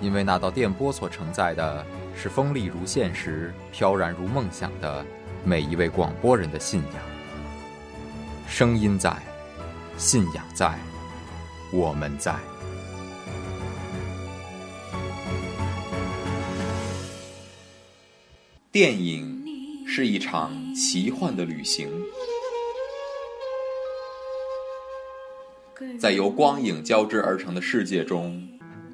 因为那道电波所承载的是锋利如现实、飘然如梦想的每一位广播人的信仰。声音在，信仰在，我们在。电影是一场奇幻的旅行，在由光影交织而成的世界中。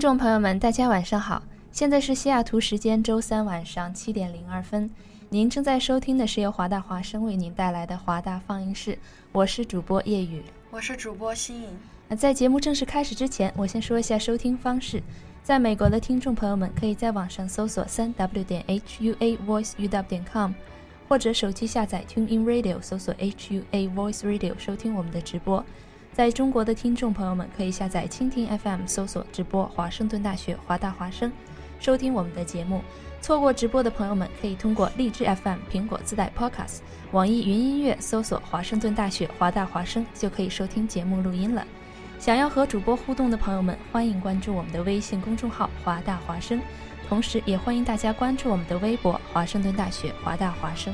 听众朋友们，大家晚上好！现在是西雅图时间周三晚上七点零二分。您正在收听的是由华大华声为您带来的华大放映室，我是主播叶雨，我是主播新颖。那在节目正式开始之前，我先说一下收听方式。在美国的听众朋友们，可以在网上搜索三 w 点 h u a voice u w 点 com，或者手机下载 Tune In Radio，搜索 h u a voice radio 收听我们的直播。在中国的听众朋友们，可以下载蜻蜓 FM，搜索直播华盛顿大学华大华声，收听我们的节目。错过直播的朋友们，可以通过荔枝 FM、苹果自带 Podcast、网易云音乐搜索华盛顿大学华大华声，就可以收听节目录音了。想要和主播互动的朋友们，欢迎关注我们的微信公众号华大华声，同时也欢迎大家关注我们的微博华盛顿大学华大华声。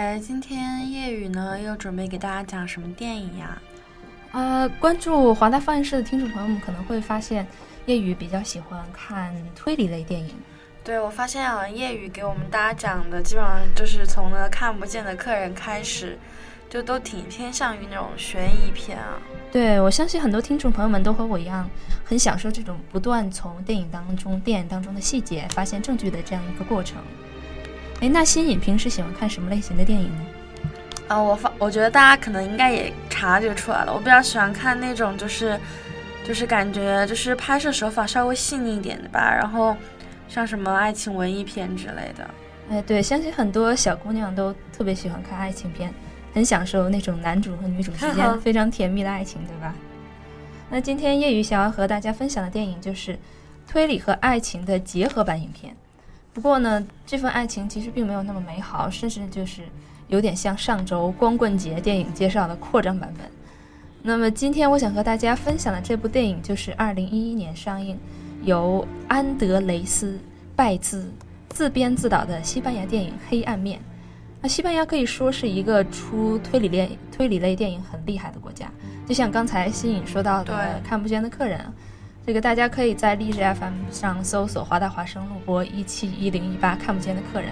哎，今天夜雨呢又准备给大家讲什么电影呀？呃，关注华大放映室的听众朋友们可能会发现，夜雨比较喜欢看推理类电影。对，我发现啊，夜雨给我们大家讲的基本上就是从那个看不见的客人开始，就都挺偏向于那种悬疑片啊。对，我相信很多听众朋友们都和我一样，很享受这种不断从电影当中、电影当中的细节发现证据的这样一个过程。哎，那新颖平时喜欢看什么类型的电影呢？啊，我发，我觉得大家可能应该也察觉出来了，我比较喜欢看那种就是，就是感觉就是拍摄手法稍微细腻一点的吧，然后像什么爱情文艺片之类的。哎，对，相信很多小姑娘都特别喜欢看爱情片，很享受那种男主和女主之间非常甜蜜的爱情，对吧？那今天叶雨想要和大家分享的电影就是推理和爱情的结合版影片。不过呢，这份爱情其实并没有那么美好，甚至就是有点像上周光棍节电影介绍的扩张版本。那么今天我想和大家分享的这部电影就是2011年上映，由安德雷斯·拜兹自编自导的西班牙电影《黑暗面》。那西班牙可以说是一个出推理类推理类电影很厉害的国家，就像刚才新颖说到的《看不见的客人》。这个大家可以在荔枝 FM 上搜索华大华生录播一七一零一八看不见的客人，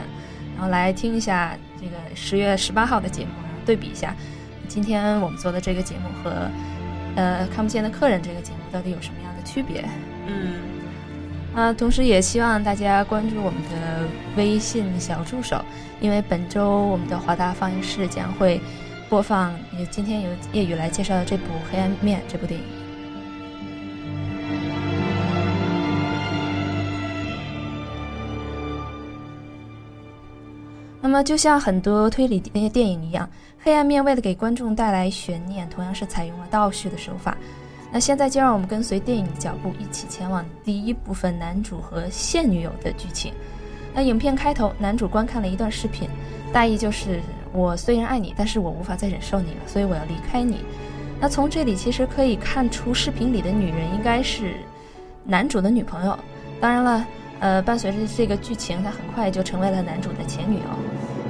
然后来听一下这个十月十八号的节目，然后对比一下今天我们做的这个节目和呃看不见的客人这个节目到底有什么样的区别。嗯，啊，同时也希望大家关注我们的微信小助手，因为本周我们的华大放映室将会播放也今天由叶雨来介绍的这部《黑暗面》这部电影。那么，就像很多推理那些电影一样，《黑暗面》为了给观众带来悬念，同样是采用了倒叙的手法。那现在就让我们跟随电影的脚步，一起前往第一部分男主和现女友的剧情。那影片开头，男主观看了一段视频，大意就是：我虽然爱你，但是我无法再忍受你了，所以我要离开你。那从这里其实可以看出，视频里的女人应该是男主的女朋友。当然了，呃，伴随着这个剧情，她很快就成为了男主的前女友。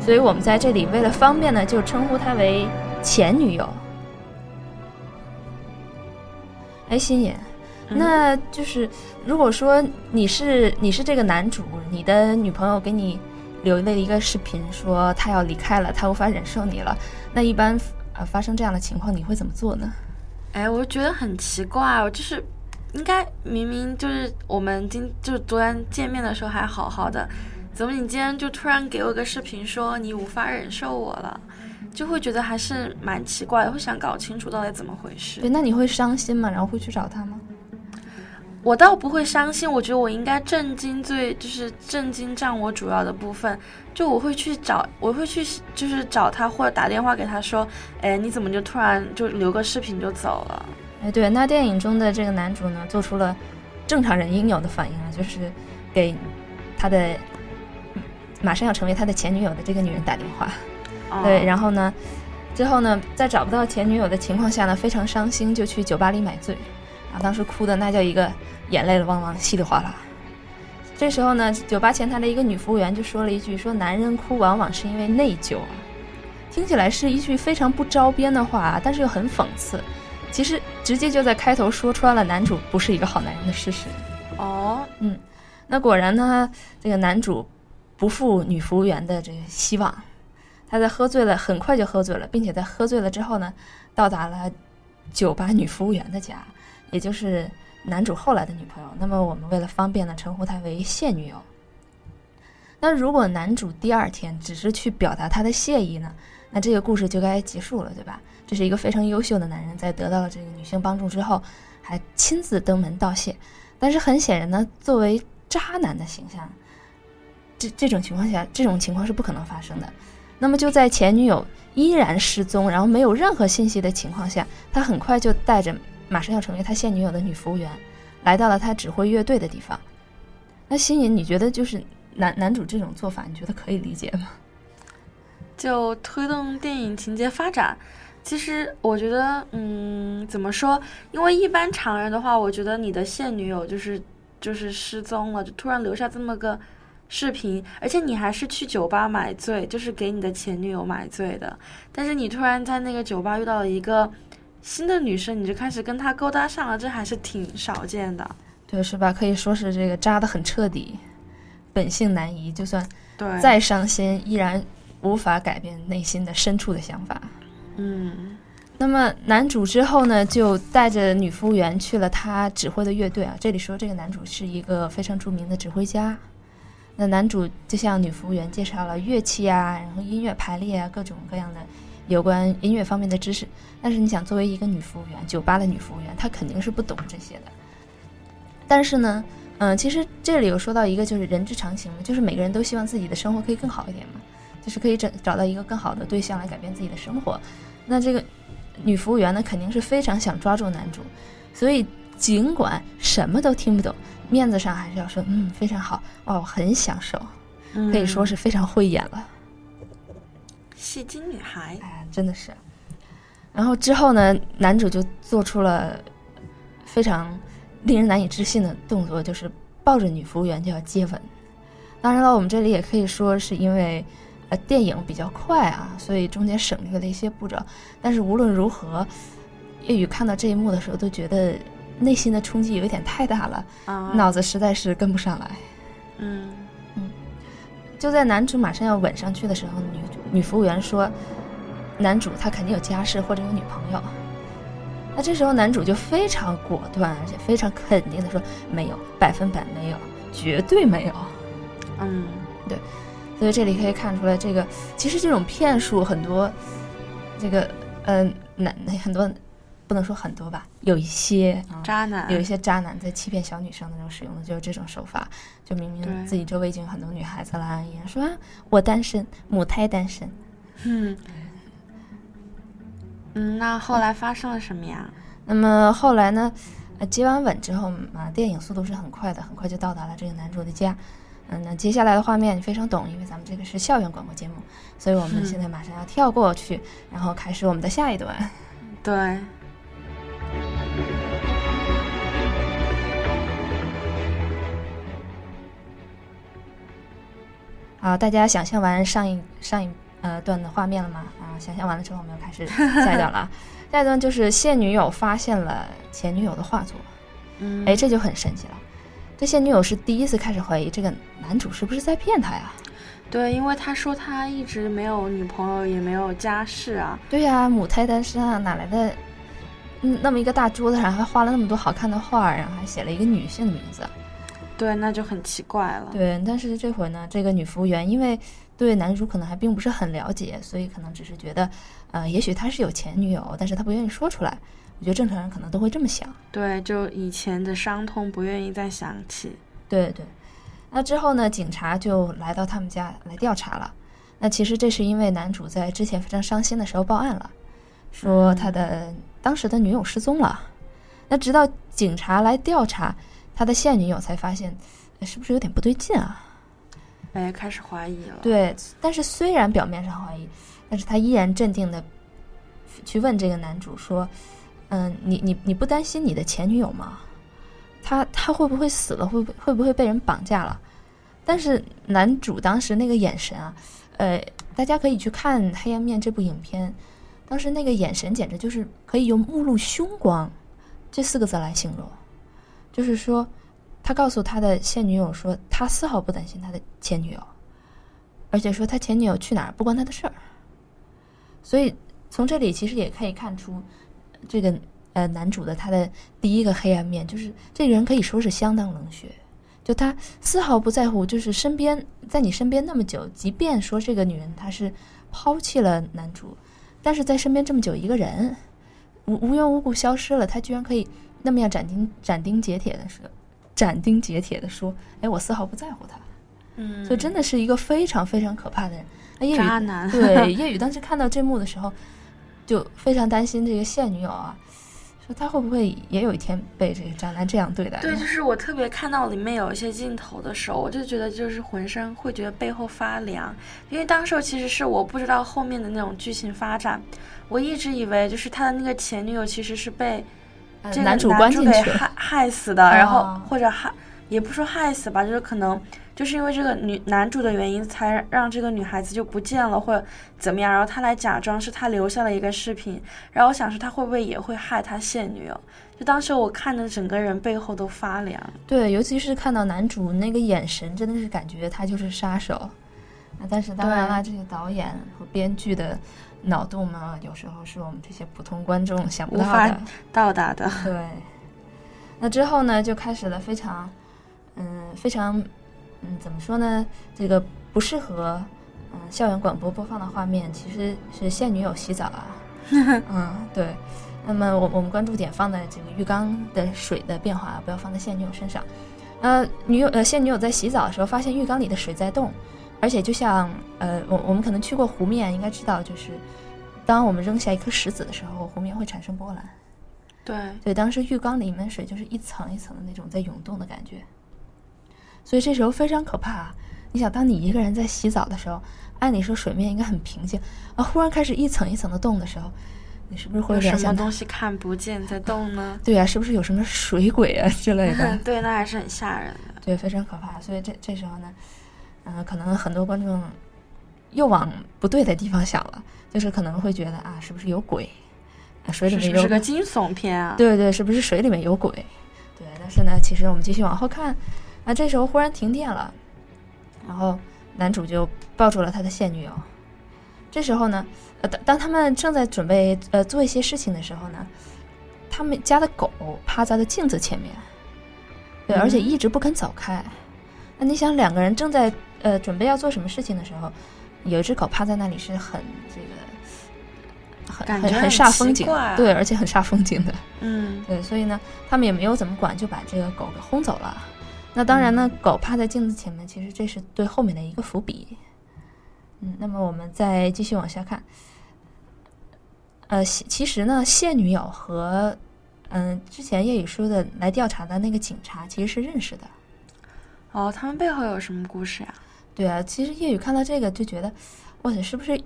所以我们在这里为了方便呢，就称呼她为前女友。哎，心野，那就是如果说你是你是这个男主，你的女朋友给你留了一个视频，说她要离开了，她无法忍受你了，那一般呃发生这样的情况，你会怎么做呢？哎，我觉得很奇怪，我就是应该明明就是我们今就是昨天见面的时候还好好的，怎么你今天就突然给我个视频说你无法忍受我了？就会觉得还是蛮奇怪的，会想搞清楚到底怎么回事。对，那你会伤心吗？然后会去找他吗？我倒不会伤心，我觉得我应该震惊，最就是震惊占我主要的部分。就我会去找，我会去就是找他，或者打电话给他说，哎，你怎么就突然就留个视频就走了？哎，对，那电影中的这个男主呢，做出了正常人应有的反应啊，就是给他的马上要成为他的前女友的这个女人打电话。对，然后呢，之后呢，在找不到前女友的情况下呢，非常伤心，就去酒吧里买醉，啊，当时哭的那叫一个眼泪汪汪，稀里哗啦。这时候呢，酒吧前台的一个女服务员就说了一句：“说男人哭往往是因为内疚啊。”听起来是一句非常不着边的话，但是又很讽刺。其实直接就在开头说穿了男主不是一个好男人的事实。哦，嗯，那果然呢，这个男主不负女服务员的这个希望。他在喝醉了，很快就喝醉了，并且在喝醉了之后呢，到达了酒吧女服务员的家，也就是男主后来的女朋友。那么我们为了方便呢，称呼她为现女友。那如果男主第二天只是去表达他的谢意呢，那这个故事就该结束了，对吧？这是一个非常优秀的男人，在得到了这个女性帮助之后，还亲自登门道谢。但是很显然呢，作为渣男的形象，这这种情况下，这种情况是不可能发生的。那么就在前女友依然失踪，然后没有任何信息的情况下，他很快就带着马上要成为他现女友的女服务员，来到了他指挥乐队的地方。那新颖，你觉得就是男男主这种做法，你觉得可以理解吗？就推动电影情节发展，其实我觉得，嗯，怎么说？因为一般常人的话，我觉得你的现女友就是就是失踪了，就突然留下这么个。视频，而且你还是去酒吧买醉，就是给你的前女友买醉的。但是你突然在那个酒吧遇到了一个新的女生，你就开始跟她勾搭上了，这还是挺少见的。对，是吧？可以说是这个扎的很彻底，本性难移，就算对再伤心，依然无法改变内心的深处的想法。嗯，那么男主之后呢，就带着女服务员去了他指挥的乐队啊。这里说这个男主是一个非常著名的指挥家。那男主就向女服务员介绍了乐器啊，然后音乐排列啊，各种各样的有关音乐方面的知识。但是你想，作为一个女服务员，酒吧的女服务员，她肯定是不懂这些的。但是呢，嗯，其实这里有说到一个就是人之常情嘛，就是每个人都希望自己的生活可以更好一点嘛，就是可以找找到一个更好的对象来改变自己的生活。那这个女服务员呢，肯定是非常想抓住男主，所以尽管什么都听不懂。面子上还是要说，嗯，非常好，哇，我很享受，可以说是非常会演了。戏精女孩，哎，真的是。然后之后呢，男主就做出了非常令人难以置信的动作，就是抱着女服务员就要接吻。当然了，我们这里也可以说是因为呃电影比较快啊，所以中间省略了一些步骤。但是无论如何，叶雨看到这一幕的时候都觉得。内心的冲击有一点太大了，脑子实在是跟不上来。嗯嗯，就在男主马上要吻上去的时候，女女服务员说：“男主他肯定有家室或者有女朋友。”那这时候男主就非常果断，而且非常肯定的说：“没有，百分百没有。”绝对没有。嗯，对，所以这里可以看出来，这个其实这种骗术很多，这个嗯，男很多不能说很多吧，有一些啊渣男有一些渣男在欺骗小女生的时候使用的就是这种手法，就明明自己周围已经有很多女孩子了，也说啊我单身，母胎单身。嗯嗯，那后来发生了什么呀？那么后来呢？呃，接完吻之后嘛，电影速度是很快的，很快就到达了这个男主的家。嗯，那接下来的画面你非常懂，因为咱们这个是校园广播节目，所以我们嗯现在马上要跳过去，然后开始我们的下一段。对，好，大家想象完上一上一呃段的画面了吗？啊，想象完了之后，我们要开始下一段了啊。下一段就是现女友发现了前女友的画作，嗯，哎，这就很神奇了。这现女友是第一次开始怀疑这个男主是不是在骗她呀？对，因为他说他一直没有女朋友，也没有家室啊。对呀、母胎单身啊，哪来的嗯那么一个大桌子上还画了那么多好看的画，然后还写了一个女性的名字？对，那就很奇怪了。对，但是这会儿呢，这个女服务员因为对男主可能还并不是很了解，所以可能只是觉得，呃，也许他是有前女友，但是他不愿意说出来。我觉得正常人可能都会这么想。对，就以前的伤痛不愿意再想起。对对。那之后呢，警察就来到他们家来调查了。那其实这是因为男主在之前非常伤心的时候报案了，说他的当时的女友失踪了。那直到警察来调查他的现女友，才发现，呃是不是有点不对劲啊？哎，开始怀疑了。对，但是虽然表面上怀疑，但是他依然镇定的去问这个男主说：“嗯，你你你不担心你的前女友吗？他他会不会死了？会不会会不会被人绑架了？”但是男主当时那个眼神啊，呃，大家可以去看《黑暗面》这部影片，当时那个眼神简直就是可以用“目露凶光”这四个字来形容，就是说，他告诉他的现女友说，他丝毫不担心他的前女友。而且说他前女友去哪儿不关他的事儿，所以从这里其实也可以看出，这个呃男主的他的第一个黑暗面，就是这个人可以说是相当冷血，就他丝毫不在乎，就是身边在你身边那么久，即便说这个女人她是抛弃了男主，但是在身边这么久一个人无无缘无故消失了，他居然可以那么样斩钉斩钉截铁的说，斩钉截铁的说，哎，我丝毫不在乎他。嗯，所以真的是一个非常非常可怕的人。那叶雨渣男。对叶雨当时看到这幕的时候，就非常担心这个现女友啊，说他会不会也有一天被这个渣男这样对待？对，就是我特别看到里面有一些镜头的时候，我就觉得就是浑身会觉得背后发凉，因为当时其实是我不知道后面的那种剧情发展，我一直以为就是他的那个前女友其实是被呃这个男主关进给去，害害死的，然后哦或者害也不说害死吧，就是可能就是因为这个女男主的原因，才让这个女孩子就不见了，或者怎么样，然后他来假装是他留下了一个视频，然后我想说他会不会也会害他现女友？就当时我看的整个人背后都发凉。对，尤其是看到男主那个眼神，真的是感觉他就是杀手。啊，但是当然了，这些导演和编剧的脑洞呢，有时候是我们这些普通观众想不到无法的。到达的，对，那之后呢，就开始了非常，嗯，非常，嗯，怎么说呢？这个不适合，嗯，校园广播播放的画面，其实是现女友洗澡啊。嗯，对。那么我我们关注点放在这个浴缸的水的变化，不要放在现女友身上。呃，女友呃现女友在洗澡的时候，发现浴缸里的水在动，而且就像呃我我们可能去过湖面，应该知道，就是当我们扔下一颗石子的时候，湖面会产生波澜。对，对，当时浴缸里面水就是一层一层的那种在涌动的感觉，所以这时候非常可怕、啊。你想，当你一个人在洗澡的时候，按理说水面应该很平静啊，忽然开始一层一层的动的时候，你是不是会有联想什么东？西看不见在动呢？对啊，是不是有什么水鬼啊之类的？对，那还是很吓人的。对，非常可怕。所以这这时候呢，嗯、可能很多观众又往不对的地方想了，就是可能会觉得啊，是不是有鬼？啊，水里面有是是个惊悚片啊？对对，是不是水里面有鬼？对，但是呢，其实我们继续往后看，啊，这时候忽然停电了，然后男主就抱住了他的现女友。这时候呢，呃，当当他们正在准备呃做一些事情的时候呢，他们家的狗趴在了镜子前面，对，而且嗯一直不肯走开。那你想，两个人正在呃准备要做什么事情的时候，有一只狗趴在那里，是很这个很很很很煞风景，对，而且很煞风景的。嗯对，所以呢，他们也没有怎么管，就把这个狗给轰走了。那当然呢，狗趴在镜子前面，其实这是对后面的一个伏笔。嗯，那么我们再继续往下看。呃，其其实呢，现女友和嗯、之前叶雨说的来调查的那个警察其实是认识的。哦，他们背后有什么故事啊？对啊，其实叶雨看到这个就觉得，哇塞，是不是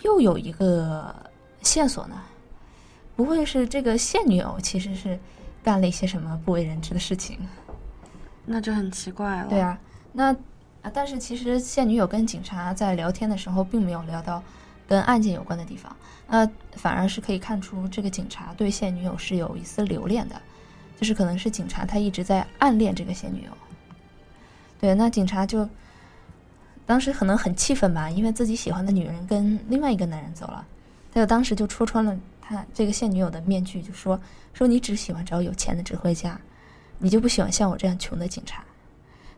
又有一个线索呢？不会是这个现女友其实是干了一些什么不为人知的事情？那就很奇怪了。对，啊，那啊，但是其实现女友跟警察在聊天的时候，并没有聊到跟案件有关的地方，那反而是可以看出这个警察对现女友是有一丝留恋的，就是可能是警察他一直在暗恋这个现女友。对，那警察就当时可能很气愤吧，因为自己喜欢的女人跟另外一个男人走了，他就当时就戳穿了他这个现女友的面具，就说说你只喜欢找有钱的指挥家，你就不喜欢像我这样穷的警察。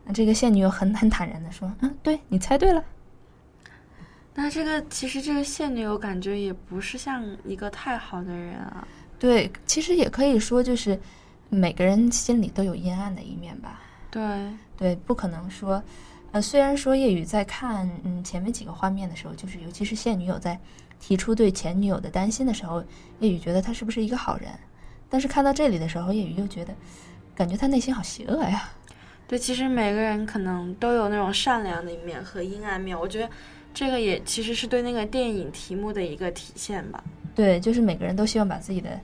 那这个现女友很很坦然的说：“嗯，对你猜对了。那这个其实这个现女友感觉也不是像一个太好的人啊。对，其实也可以说就是每个人心里都有阴暗的一面吧。对，对，不可能说，呃，虽然说叶雨在看嗯前面几个画面的时候，就是尤其是现女友在提出对前女友的担心的时候，叶雨觉得他是不是一个好人，但是看到这里的时候，叶雨又觉得，感觉他内心好邪恶呀。对，其实每个人可能都有那种善良的一面和阴暗面，我觉得这个也其实是对那个电影题目的一个体现吧。对，就是每个人都希望把自己的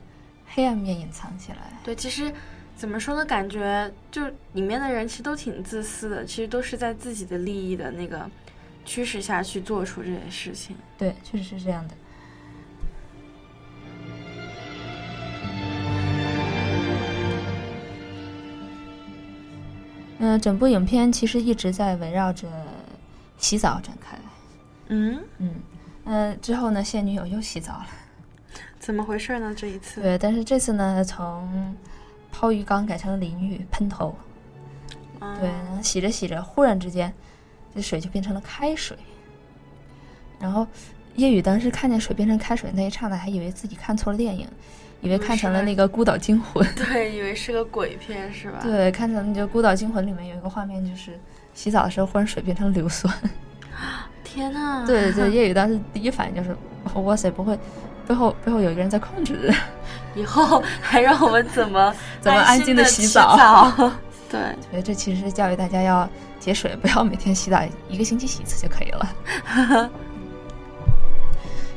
黑暗面隐藏起来。对，其实怎么说呢？感觉就里面的人其实都挺自私的，其实都是在自己的利益的那个驱使下去做出这些事情。对，确实是这样的。嗯、整部影片其实一直在围绕着洗澡展开。嗯，嗯，呃，之后呢，现女友又洗澡了。怎么回事呢？这一次？对，但是这次呢，从泡浴缸改成了淋浴喷头。嗯对，然后洗着洗着，忽然之间，这水就变成了开水。然后叶雨当时看见水变成开水那一刹那，还以为自己看错了电影，以为看成了那个《孤岛惊魂》。对，以为是个鬼片是吧？对，看成那个《孤岛惊魂》里面有一个画面，就是洗澡的时候忽然水变成硫酸。天呐！对对，叶雨当时第一反应就是，哇塞，不会背后背后有一个人在控制。以后还让我们怎么怎么安静地地洗澡澡？对，所以这其实是教育大家要节水，不要每天洗澡，一个星期洗一次就可以了。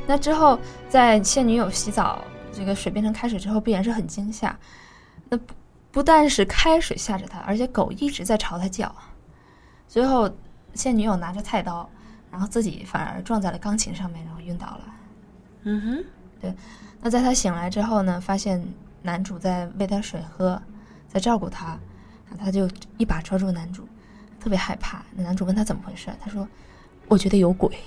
那之后，在现女友洗澡，这个水变成开水之后，必然是很惊吓。那不不但是开水吓着他，而且狗一直在朝他叫。最后，现女友拿着菜刀，然后自己反而撞在了钢琴上面，然后晕倒了。嗯哼，对那在他醒来之后呢，发现男主在喂他水喝，在照顾他，他就一把抓住男主，特别害怕。那男主问他怎么回事，他说：“我觉得有鬼。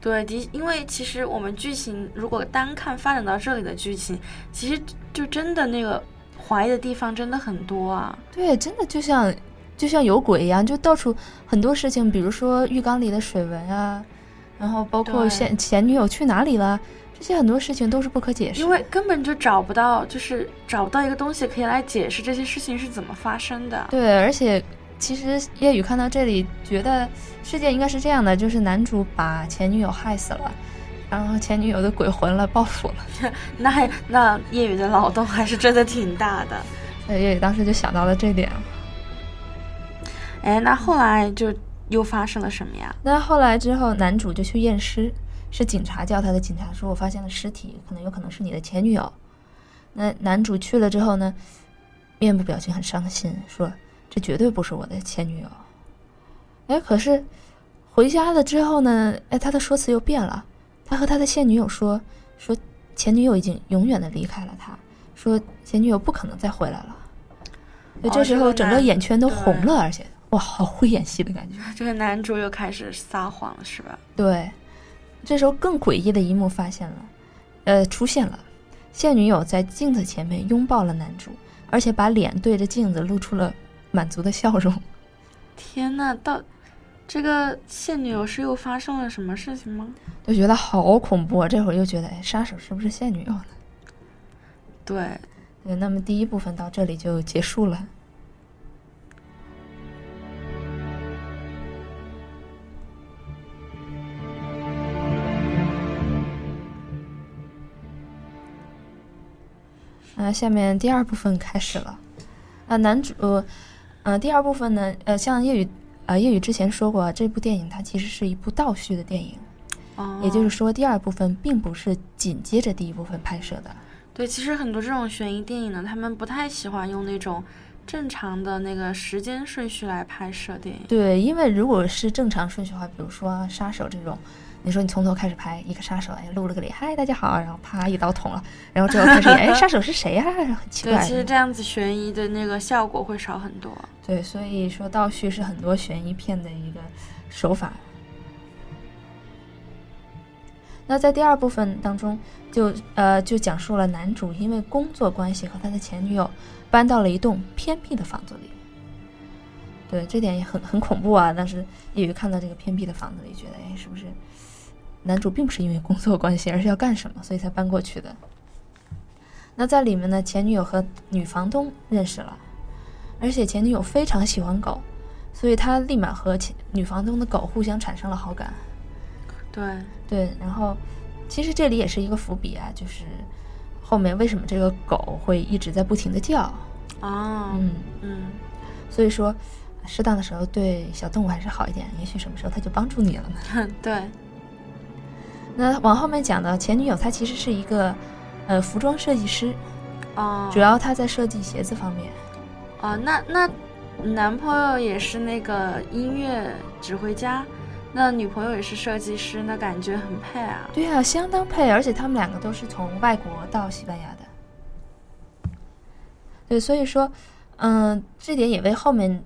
对的，因为其实我们剧情如果单看发展到这里的剧情，其实就真的那个怀疑的地方真的很多啊。”对，真的就像就像有鬼一样，就到处很多事情，比如说浴缸里的水纹啊，然后包括对前前女友去哪里了，这些很多事情都是不可解释。因为根本就找不到，就是找不到一个东西可以来解释这些事情是怎么发生的。对，而且其实叶雨看到这里，觉得世界应该是这样的，就是男主把前女友害死了，然后前女友的鬼魂了报复了。那那叶雨的脑洞还是真的挺大的。所以叶雨当时就想到了这点。哎，那后来就又发生了什么呀？那后来之后，男主就去验尸，是警察叫他的。警察说：“我发现了尸体，可能有可能是你的前女友。”那男主去了之后呢，面部表情很伤心，说：“这绝对不是我的前女友。”哎，可是回家了之后呢，哎，他的说辞又变了。他和他的现女友说：“说前女友已经永远的离开了他，说前女友不可能再回来了。”这时候整个眼圈都红了，而且哇，好会演戏的感觉。这个男主又开始撒谎了，是吧？对，这时候更诡异的一幕发现了，呃，出现了，现女友在镜子前面拥抱了男主，而且把脸对着镜子露出了满足的笑容。天呐，到这个现女友是又发生了什么事情吗？就觉得好恐怖啊！这会儿又觉得，哎，杀手是不是现女友呢？对，对，那么第一部分到这里就结束了。那下面第二部分开始了。啊，男主，呃，第二部分呢，呃，像叶雨，呃，叶雨之前说过，这部电影它其实是一部倒叙的电影，哦，也就是说，第二部分并不是紧接着第一部分拍摄的。对，其实很多这种悬疑电影呢，他们不太喜欢用那种正常的那个时间顺序来拍摄电影。对，因为如果是正常顺序的话，比如说杀手这种，你说你从头开始拍一个杀手，哎，露了个脸，嗨，大家好，然后啪一刀捅了，然后之后开始，哎，杀手是谁呀？很奇对，其实这样子悬疑的那个效果会少很多。对，所以说倒叙是很多悬疑片的一个手法。那在第二部分当中，就呃就讲述了男主因为工作关系和他的前女友搬到了一栋偏僻的房子里。对，这点也很很恐怖啊！当时也看到这个偏僻的房子里，觉得哎，是不是男主并不是因为工作关系，而是要干什么，所以才搬过去的？那在里面呢，前女友和女房东认识了。而且前女友非常喜欢狗，所以他立马和前女房东的狗互相产生了好感。对，对，然后其实这里也是一个伏笔啊，就是后面为什么这个狗会一直在不停的叫？啊，嗯，嗯，所以说适当的时候对小动物还是好一点，也许什么时候它就帮助你了呢？对，那往后面讲的前女友，她其实是一个呃服装设计师，哦，主要她在设计鞋子方面。哦，那那男朋友也是那个音乐指挥家，那女朋友也是设计师，那感觉很配啊。对啊，相当配，而且他们两个都是从外国到西班牙的。对，所以说，嗯，这点也为后面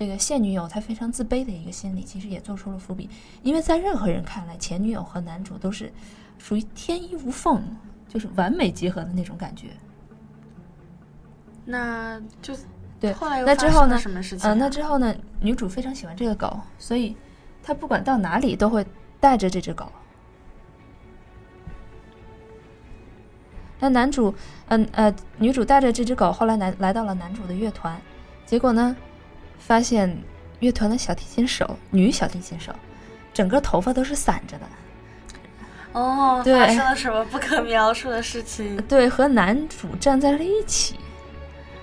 这个现女友她非常自卑的一个心理，其实也做出了伏笔。因为在任何人看来，前女友和男主都是属于天衣无缝，就是完美结合的那种感觉。那就对后来又那之后呢发生了什么事情、啊嗯、那之后呢，女主非常喜欢这个狗，所以她不管到哪里都会带着这只狗。那男主，嗯呃，女主带着这只狗，后来来来到了男主的乐团，结果呢，发现乐团的小提琴手，女小提琴手，整个头发都是散着的，哦，对发生了什么不可描述的事情？对，和男主站在了一起，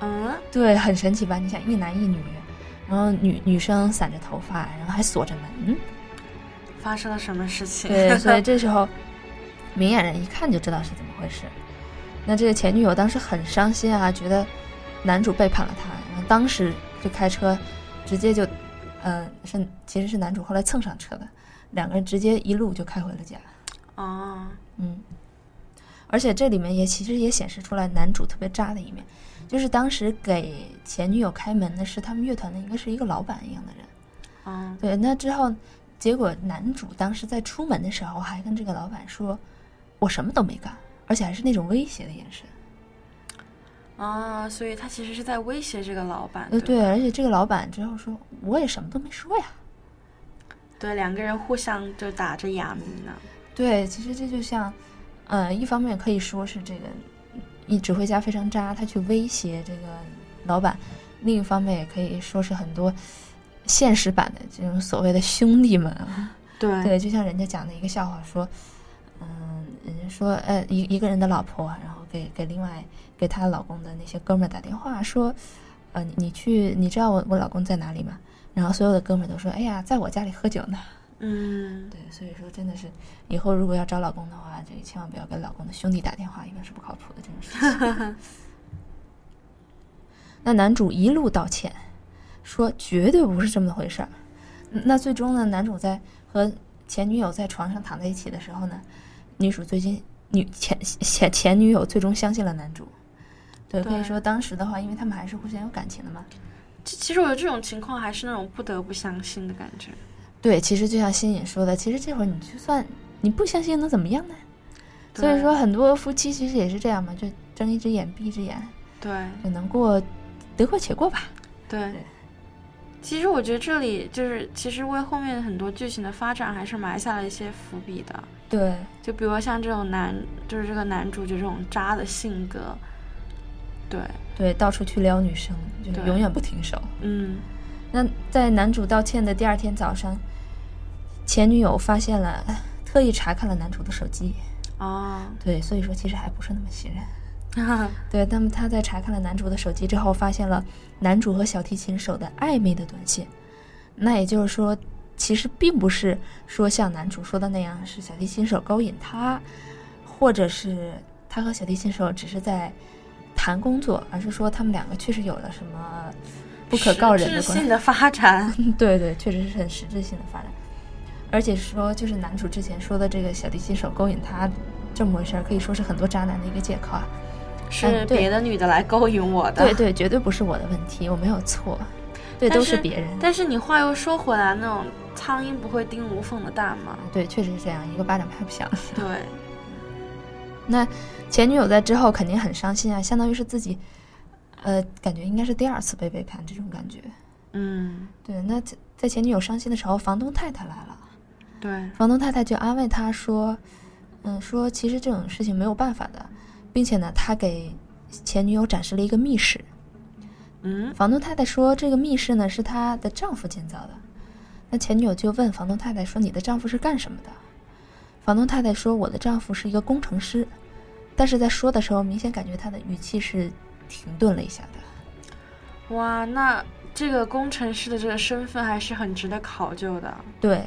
嗯，对，很神奇吧？你想一男一女，然后女女生散着头发，然后还锁着门，发生了什么事情？对，所以这时候明眼人一看就知道是怎么回事。那这个前女友当时很伤心啊，觉得男主背叛了她，然后当时就开车直接就，呃，是其实是男主后来蹭上车的，两个人直接一路就开回了家。哦，嗯，而且这里面也其实也显示出来男主特别渣的一面，就是当时给前女友开门的是他们乐团的应该是一个老板一样的人。哦，对，那之后，结果男主当时在出门的时候还跟这个老板说：“我什么都没干，而且还是那种威胁的眼神。啊，所以他其实是在威胁这个老板。呃，对对，而且这个老板之后说：“我也什么都没说呀。对，两个人互相就打着哑谜呢。”对，其实这就像，呃，一方面可以说是这个一指挥家非常渣，他去威胁这个老板；另一方面也可以说是很多现实版的这种所谓的兄弟们啊。对对，就像人家讲的一个笑话，说，嗯，人家说，呃，一一个人的老婆，然后给给另外给她老公的那些哥们儿打电话说，呃，你你去，你知道我我老公在哪里吗？然后所有的哥们儿都说，哎呀，在我家里喝酒呢。嗯，对，所以说真的是，以后如果要找老公的话，这个千万不要给老公的兄弟打电话，一般是不靠谱的这种事情。那男主一路道歉，说绝对不是这么回事儿。嗯那最终呢，男主在和前女友在床上躺在一起的时候呢，女主最近女前前前女友最终相信了男主。对，可以说当时的话，因为他们还是互相有感情的嘛。其其实我觉得这种情况还是那种不得不相信的感觉。对，其实就像新颖说的，其实这会儿你就算你不相信能怎么样呢？所以说，很多夫妻其实也是这样嘛，就睁一只眼闭一只眼，对就能过得过且过吧。对，其实我觉得这里就是，其实为后面很多剧情的发展还是埋下了一些伏笔的。对，就比如说像这种男，就是这个男主角这种渣的性格，对，对，到处去撩女生，就永远不停手。嗯那在男主道歉的第二天早上，前女友发现了，特意查看了男主的手机。哦，对，所以说其实还不是那么信任。对，那么他在查看了男主的手机之后，发现了男主和小提琴手的暧昧的短信。那也就是说，其实并不是说像男主说的那样，是小提琴手勾引他，或者是他和小提琴手只是在谈工作，而是说他们两个确实有了什么不可告人的关系。性的发展，对对，确实是很实质性的发展。而且说，就是男主之前说的这个小提琴手勾引他这么回事儿，可以说是很多渣男的一个借口啊。是别的女的来勾引我的。对对，绝对不是我的问题，我没有错，对，都是别人。但是你话又说回来，那种苍蝇不会叮无缝的蛋嘛？对，确实是这样，一个巴掌拍不响。对，那前女友在之后肯定很伤心啊，相当于是自己，呃，感觉应该是第二次被背叛这种感觉。嗯，对，那在在前女友伤心的时候，房东太太来了，对，房东太太就安慰她说，嗯，说其实这种事情没有办法的，并且呢，他给前女友展示了一个密室。嗯，房东太太说，这个密室呢是她的丈夫建造的。那前女友就问房东太太说：“你的丈夫是干什么的？”房东太太说：“我的丈夫是一个工程师。”但是在说的时候，明显感觉他的语气是停顿了一下的。哇，那这个工程师的这个身份还是很值得考究的。对，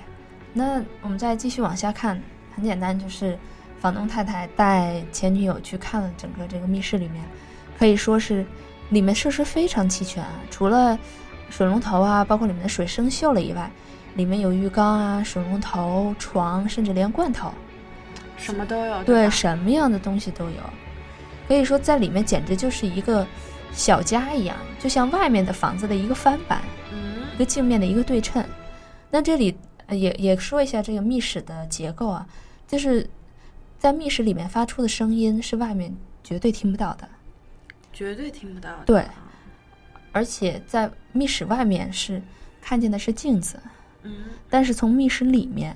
那我们再继续往下看，很简单，就是房东太太带前女友去看了整个这个密室里面，可以说是里面设施非常齐全啊，除了水龙头啊，包括里面的水生锈了以外，里面有浴缸啊、水龙头、床，甚至连罐头，什么都有，对，什么样的东西都有。可以说在里面简直就是一个小家一样，就像外面的房子的一个翻版。嗯一个镜面的一个对称。那这里呃也也说一下这个密室的结构啊，就是在密室里面发出的声音是外面绝对听不到的，绝对听不到的。对而且在密室外面是看见的是镜子，嗯，但是从密室里面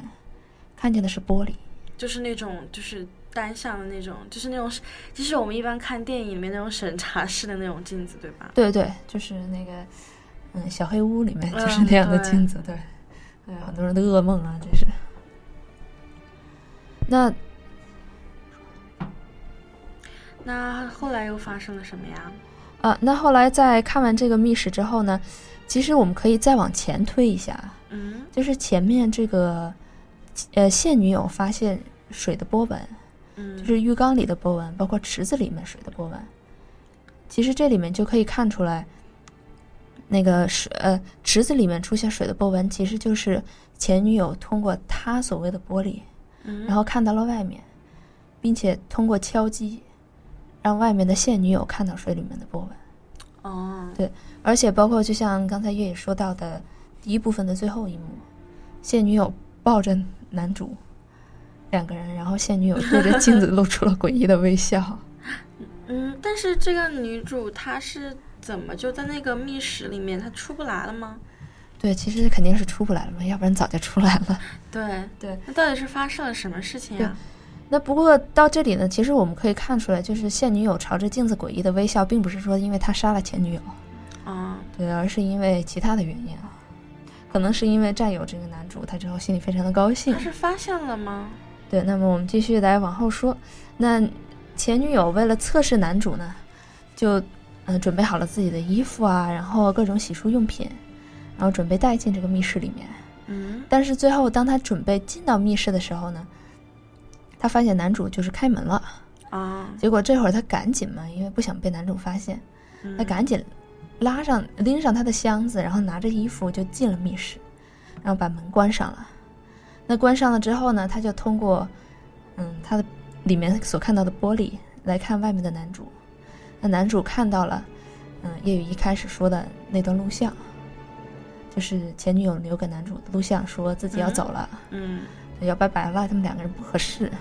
看见的是玻璃。就是那种就是单向的那种，就是那种，就是我们一般看电影里面那种审查式的那种镜子，对吧？对对，就是那个嗯小黑屋里面嗯就是那样的镜子，对，对，很多人的噩梦啊，这是。那那后来又发生了什么呀？啊，那后来在看完这个密室之后呢，其实我们可以再往前推一下，嗯就是前面这个，呃，现女友发现水的波纹，嗯，就是浴缸里的波纹，包括池子里面水的波纹。其实这里面就可以看出来，那个水呃池子里面出现水的波纹，其实就是前女友通过她所谓的玻璃，嗯，然后看到了外面，并且通过敲击，让外面的现女友看到水里面的波纹。哦，对而且包括就像刚才月野说到的第一部分的最后一幕，现女友抱着男主两个人，然后现女友对着镜子露出了诡异的微笑。嗯，但是这个女主她是怎么就在那个密室里面，她出不来了吗？对，其实肯定是出不来了嘛，要不然早就出来了。对对，那到底是发生了什么事情呀？那不过到这里呢，其实我们可以看出来，就是现女友朝着镜子诡异的微笑，并不是说因为他杀了前女友，啊，对，而是因为其他的原因啊，可能是因为占有这个男主，他之后心里非常的高兴他。是发现了吗？对，那么我们继续来往后说。那前女友为了测试男主呢，就嗯、呃准备好了自己的衣服啊，然后各种洗漱用品，然后准备带进这个密室里面。嗯但是最后，当他准备进到密室的时候呢，他发现男主就是开门了。啊，结果这会儿他赶紧嘛，因为不想被男主发现，嗯他赶紧拉上拎上他的箱子，然后拿着衣服就进了密室，然后把门关上了。那关上了之后呢，他就通过嗯他的里面所看到的玻璃来看外面的男主。那男主看到了嗯叶雨一开始说的那段录像，就是前女友留给男主的录像，说自己要走了。嗯要拜拜了，他们两个人不合适。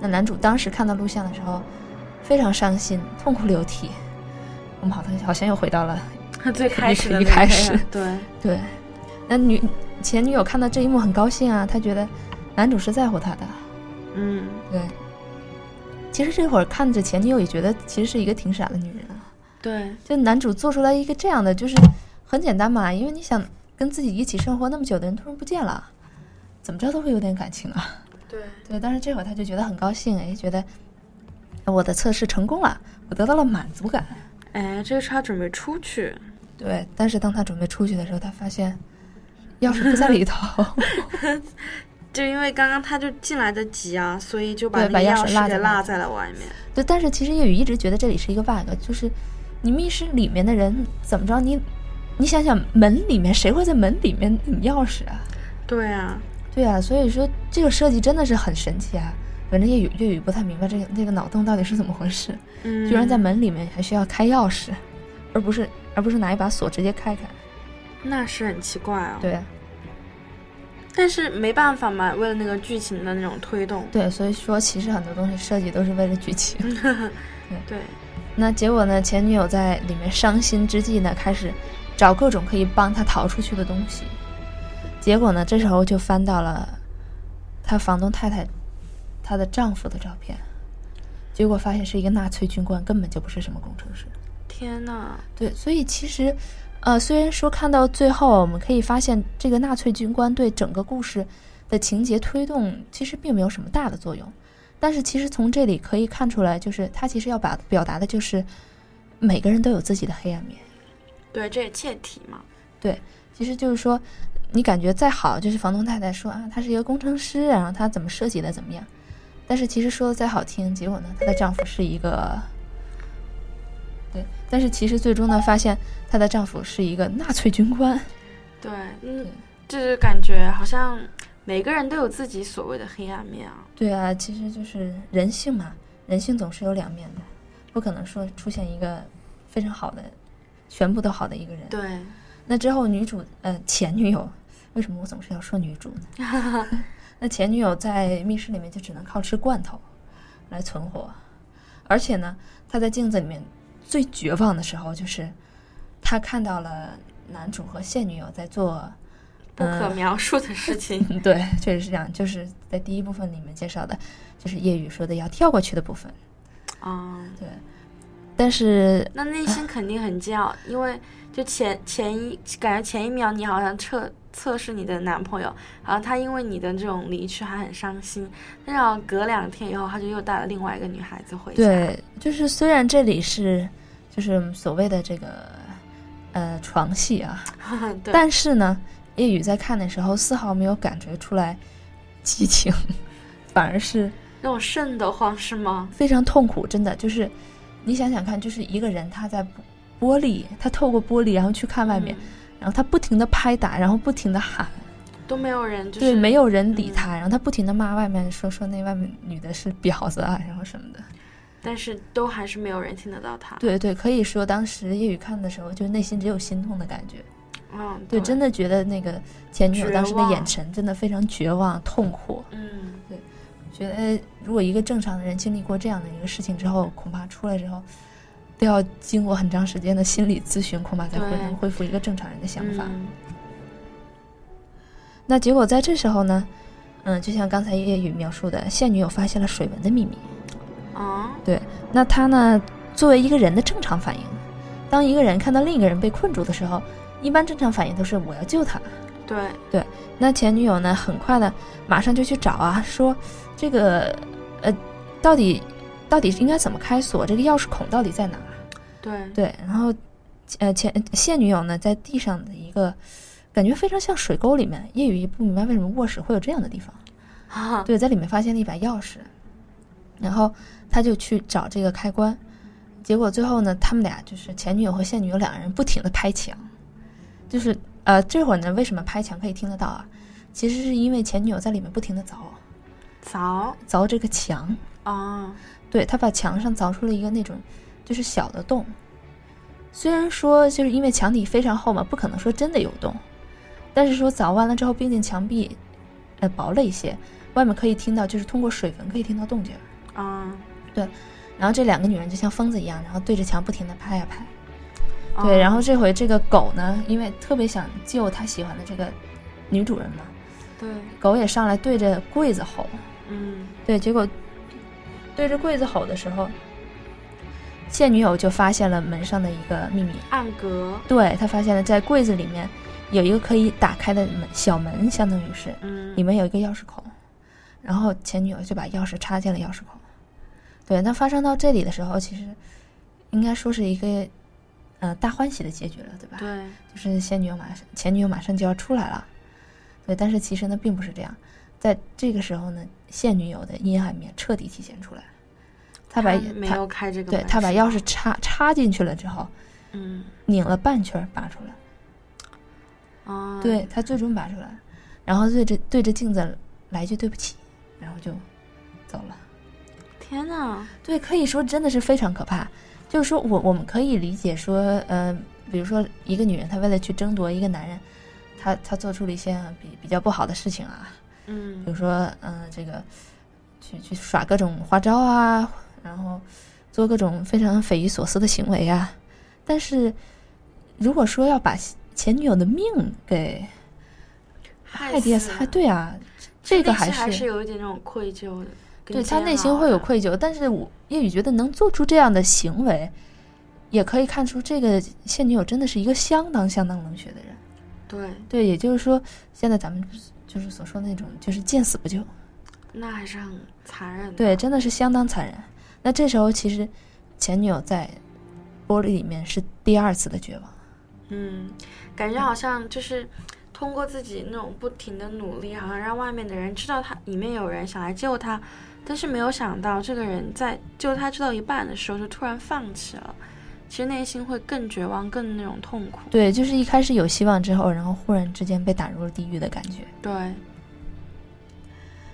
那男主当时看到录像的时候，非常伤心，痛哭流涕。我们好像好像又回到了最开始的一开始，对对。那女前女友看到这一幕很高兴啊，她觉得男主是在乎她的。嗯，对。其实这会儿看着前女友也觉得，其实是一个挺傻的女人啊。对，就男主做出来一个这样的，就是很简单嘛，因为你想跟自己一起生活那么久的人突然不见了，怎么着都会有点感情啊。对对，但是这会儿他就觉得很高兴，哎，觉得我的测试成功了，我得到了满足感。哎，这个是他准备出去。对，但是当他准备出去的时候，他发现钥匙不在里头。就因为刚刚他就进来的急啊，所以就把把钥匙给落在了外面。对，但是其实叶雨一直觉得这里是一个 bug，就是你密室里面的人怎么着，你你想想门里面谁会在门里面领钥匙啊？对啊，对啊，所以说这个设计真的是很神奇啊。反正粤语粤语不太明白这个这个脑洞到底是怎么回事，嗯，居然在门里面还需要开钥匙，而不是而不是拿一把锁直接开开，那是很奇怪啊。对。但是没办法嘛，为了那个剧情的那种推动。对，所以说其实很多东西设计都是为了剧情。对。那结果呢？前女友在里面伤心之际呢，开始找各种可以帮他逃出去的东西。结果呢，这时候就翻到了他房东太太她的丈夫的照片，结果发现是一个纳粹军官，根本就不是什么工程师。天呐，对，所以其实。呃，虽然说看到最后，我们可以发现这个纳粹军官对整个故事的情节推动其实并没有什么大的作用，但是其实从这里可以看出来，就是他其实要把表达的就是每个人都有自己的黑暗面。对，这也切题嘛。对，其实就是说，你感觉再好，就是房东太太说啊，他是一个工程师，然后他怎么设计的怎么样，但是其实说的再好听，结果呢，她的丈夫是一个。对，但是其实最终呢，发现她的丈夫是一个纳粹军官。对，嗯，就是感觉好像每个人都有自己所谓的黑暗面啊。对啊，其实就是人性嘛，人性总是有两面的，不可能说出现一个非常好的、全部都好的一个人。对。那之后，女主呃前女友，为什么我总是要说女主呢？那前女友在密室里面就只能靠吃罐头来存活，而且呢，她在镜子里面。最绝望的时候就是，他看到了男主和现女友在做不可描述的事情。对，确实是这样。就是在第一部分里面介绍的，就是叶雨说的要跳过去的部分。啊，对。但是那内心肯定很煎熬，因为就前前一感觉前一秒你好像测测试你的男朋友，然后他因为你的这种离去还很伤心，但是隔两天以后他就又带了另外一个女孩子回家。对，就是虽然这里是。就是所谓的这个，呃，床戏啊，但是呢，叶雨在看的时候丝毫没有感觉出来激情，反而是那种瘆得慌，是吗？非常痛苦，真的就是，你想想看，就是一个人他在玻璃，他透过玻璃然后去看外面，然后他不停的拍打，然后不停的喊，都没有人，对，没有人理他，然后他不停的骂外面，说说那外面女的是婊子啊，然后什么的。但是都还是没有人听得到他。对对，可以说当时叶雨看的时候，就内心只有心痛的感觉。嗯，对，真的觉得那个前女友当时的眼神真的非常绝望、痛苦。嗯，对，觉得如果一个正常的人经历过这样的一个事情之后，恐怕出来之后都要经过很长时间的心理咨询，恐怕才会能恢复一个正常人的想法。那结果在这时候呢，嗯，就像刚才叶雨描述的，现女友发现了水文的秘密。啊，对，那他呢？作为一个人的正常反应，当一个人看到另一个人被困住的时候，一般正常反应都是我要救他。对对，那前女友呢？很快的，马上就去找啊，说这个呃，到底到底应该怎么开锁？这个钥匙孔到底在哪？对对，然后呃，前现女友呢，在地上的一个感觉非常像水沟里面，叶雨不明白为什么卧室会有这样的地方。啊，对，在里面发现了一把钥匙。然后他就去找这个开关，结果最后呢，他们俩就是前女友和现女友两个人不停的拍墙，就是呃这会儿呢，为什么拍墙可以听得到啊？其实是因为前女友在里面不停的凿，凿？凿这个墙。啊，对他把墙上凿出了一个那种就是小的洞，虽然说就是因为墙体非常厚嘛，不可能说真的有洞，但是说凿完了之后，毕竟墙壁呃薄了一些，外面可以听到就是通过水纹可以听到动静。啊，对，然后这两个女人就像疯子一样，然后对着墙不停的拍呀拍，对，哦。然后这回这个狗呢，因为特别想救他喜欢的这个女主人嘛，对，狗也上来对着柜子吼，嗯。对，结果对着柜子吼的时候，现女友就发现了门上的一个秘密，暗格，对他发现了在柜子里面有一个可以打开的门小门，相当于是嗯。里面有一个钥匙孔，然后前女友就把钥匙插进了钥匙孔。对，那发生到这里的时候，其实应该说是一个呃大欢喜的结局了，对吧？对，就是现女友马上前女友马上就要出来了，对，但是其实呢并不是这样，在这个时候呢，现女友的阴暗面彻底体现出来了，她把他没有开这个，对他把钥匙插插进去了之后，嗯。拧了半圈拔出来，啊，对他最终拔出来，然后对着对着镜子来句对不起，然后就走了。天哪，对，可以说真的是非常可怕。就是说我我们可以理解说，呃，比如说一个女人她为了去争夺一个男人，她她做出了一些比比较不好的事情啊，嗯比如说，嗯、这个去去耍各种花招啊，然后做各种非常匪夷所思的行为啊。但是如果说要把前女友的命给害掉，死害对啊，这个还是还是有一点那种愧疚的，跟对他内心会有，愧疚，但是我叶雨觉得能做出这样的行为，也可以看出这个现女友真的是一个相当相当冷血的人。对，对，也就是说，现在咱们就是所说的那种，就是见死不救。那还是很残忍的，对，真的是相当残忍。那这时候其实前女友在玻璃里面是第二次的绝望。嗯，感觉好像就是通过自己那种不停的努力，好像让外面的人知道他里面有人想来救他，但是没有想到这个人在救他救到一半的时候就突然放弃了，其实内心会更绝望，更那种痛苦。对，就是一开始有希望之后，然后忽然之间被打入了地狱的感觉。对，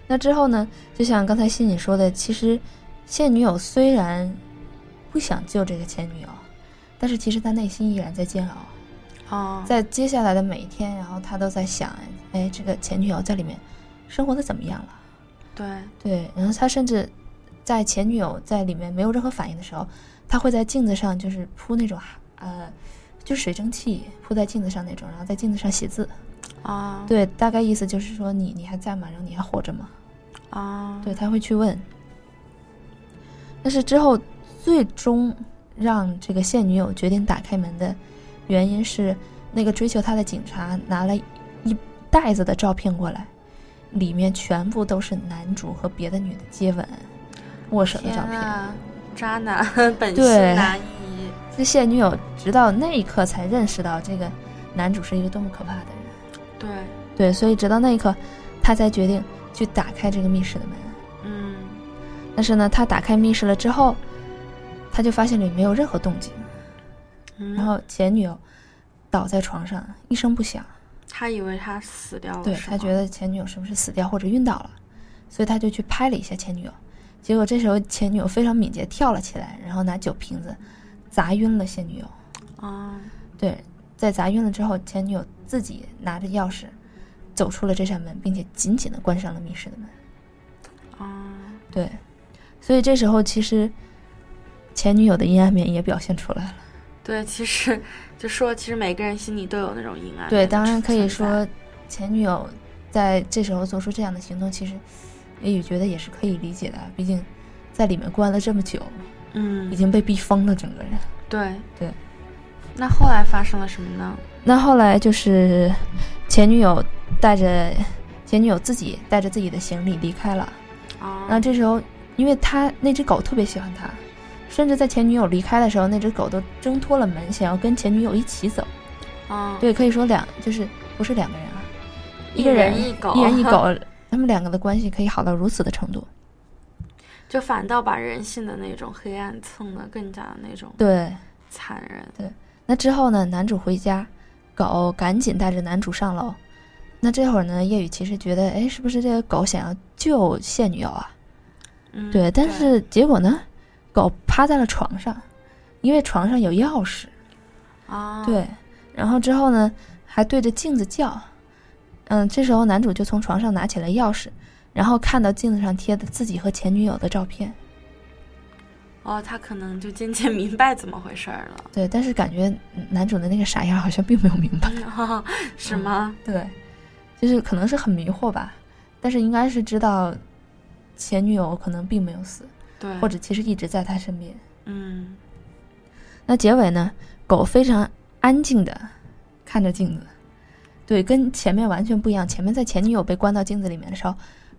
那之后呢，就像刚才欣姐说的，其实现女友虽然不想救这个前女友，但是其实他内心依然在煎熬。哦，在接下来的每一天，然后他都在想，哎，这个前女友在里面生活的怎么样了？对，对，然后他甚至在前女友在里面没有任何反应的时候，他会在镜子上就是铺那种呃，就是水蒸气铺在镜子上那种，然后在镜子上写字。啊，对，大概意思就是说你你还在吗？然后你还活着吗？啊，对，他会去问。但是之后最终让这个现女友决定打开门的原因是，那个追求他的警察拿了一袋子的照片过来，里面全部都是男主和别的女的接吻、握手的照片。渣男 本对性难移。这现女友直到那一刻才认识到这个男主是一个多么可怕的人。对，对，所以直到那一刻，他才决定去打开这个密室的门。嗯，但是呢，他打开密室了之后，他就发现里面没有任何动静，嗯然后前女友倒在床上一声不响，他以为他死掉了，对他觉得前女友是不是死掉或者晕倒了，所以他就去拍了一下前女友，结果这时候前女友非常敏捷跳了起来，然后拿酒瓶子砸晕了现女友。啊，对，在砸晕了之后，前女友自己拿着钥匙走出了这扇门，并且紧紧的关上了密室的门。啊，对，所以这时候其实前女友的阴暗面也表现出来了。对，其实就说，其实每个人心里都有那种阴暗。对，当然可以说，前女友在这时候做出这样的行动，其实也雨觉得也是可以理解的，毕竟在里面关了这么久，嗯已，经被逼疯了整个人。对对。那后来发生了什么呢？那后来就是前女友带着前女友自己带着自己的行李离开了。啊，然后这时候，因为他那只狗特别喜欢他，甚至在前女友离开的时候，那只狗都挣脱了门，想要跟前女友一起走。啊，对，可以说两就是不是两个人啊，一个人一狗，一人一狗，他们两个的关系可以好到如此的程度。就反倒把人性的那种黑暗蹭得更加的那种对，残忍。对那之后呢，男主回家，狗赶紧带着男主上楼。那这会儿呢，叶雨其实觉得，哎，是不是这个狗想要救现女友啊？嗯，对，但是结果呢，狗趴在了床上，因为床上有钥匙。啊，对，然后之后呢，还对着镜子叫。嗯，这时候男主就从床上拿起了钥匙，然后看到镜子上贴的自己和前女友的照片。哦，他可能就渐渐明白怎么回事儿了。对，但是感觉男主的那个傻样好像并没有明白，是吗？对，就是可能是很迷惑吧，但是应该是知道前女友可能并没有死，对，或者其实一直在他身边。嗯，那结尾呢？狗非常安静的看着镜子，对，跟前面完全不一样。前面在前女友被关到镜子里面的时候。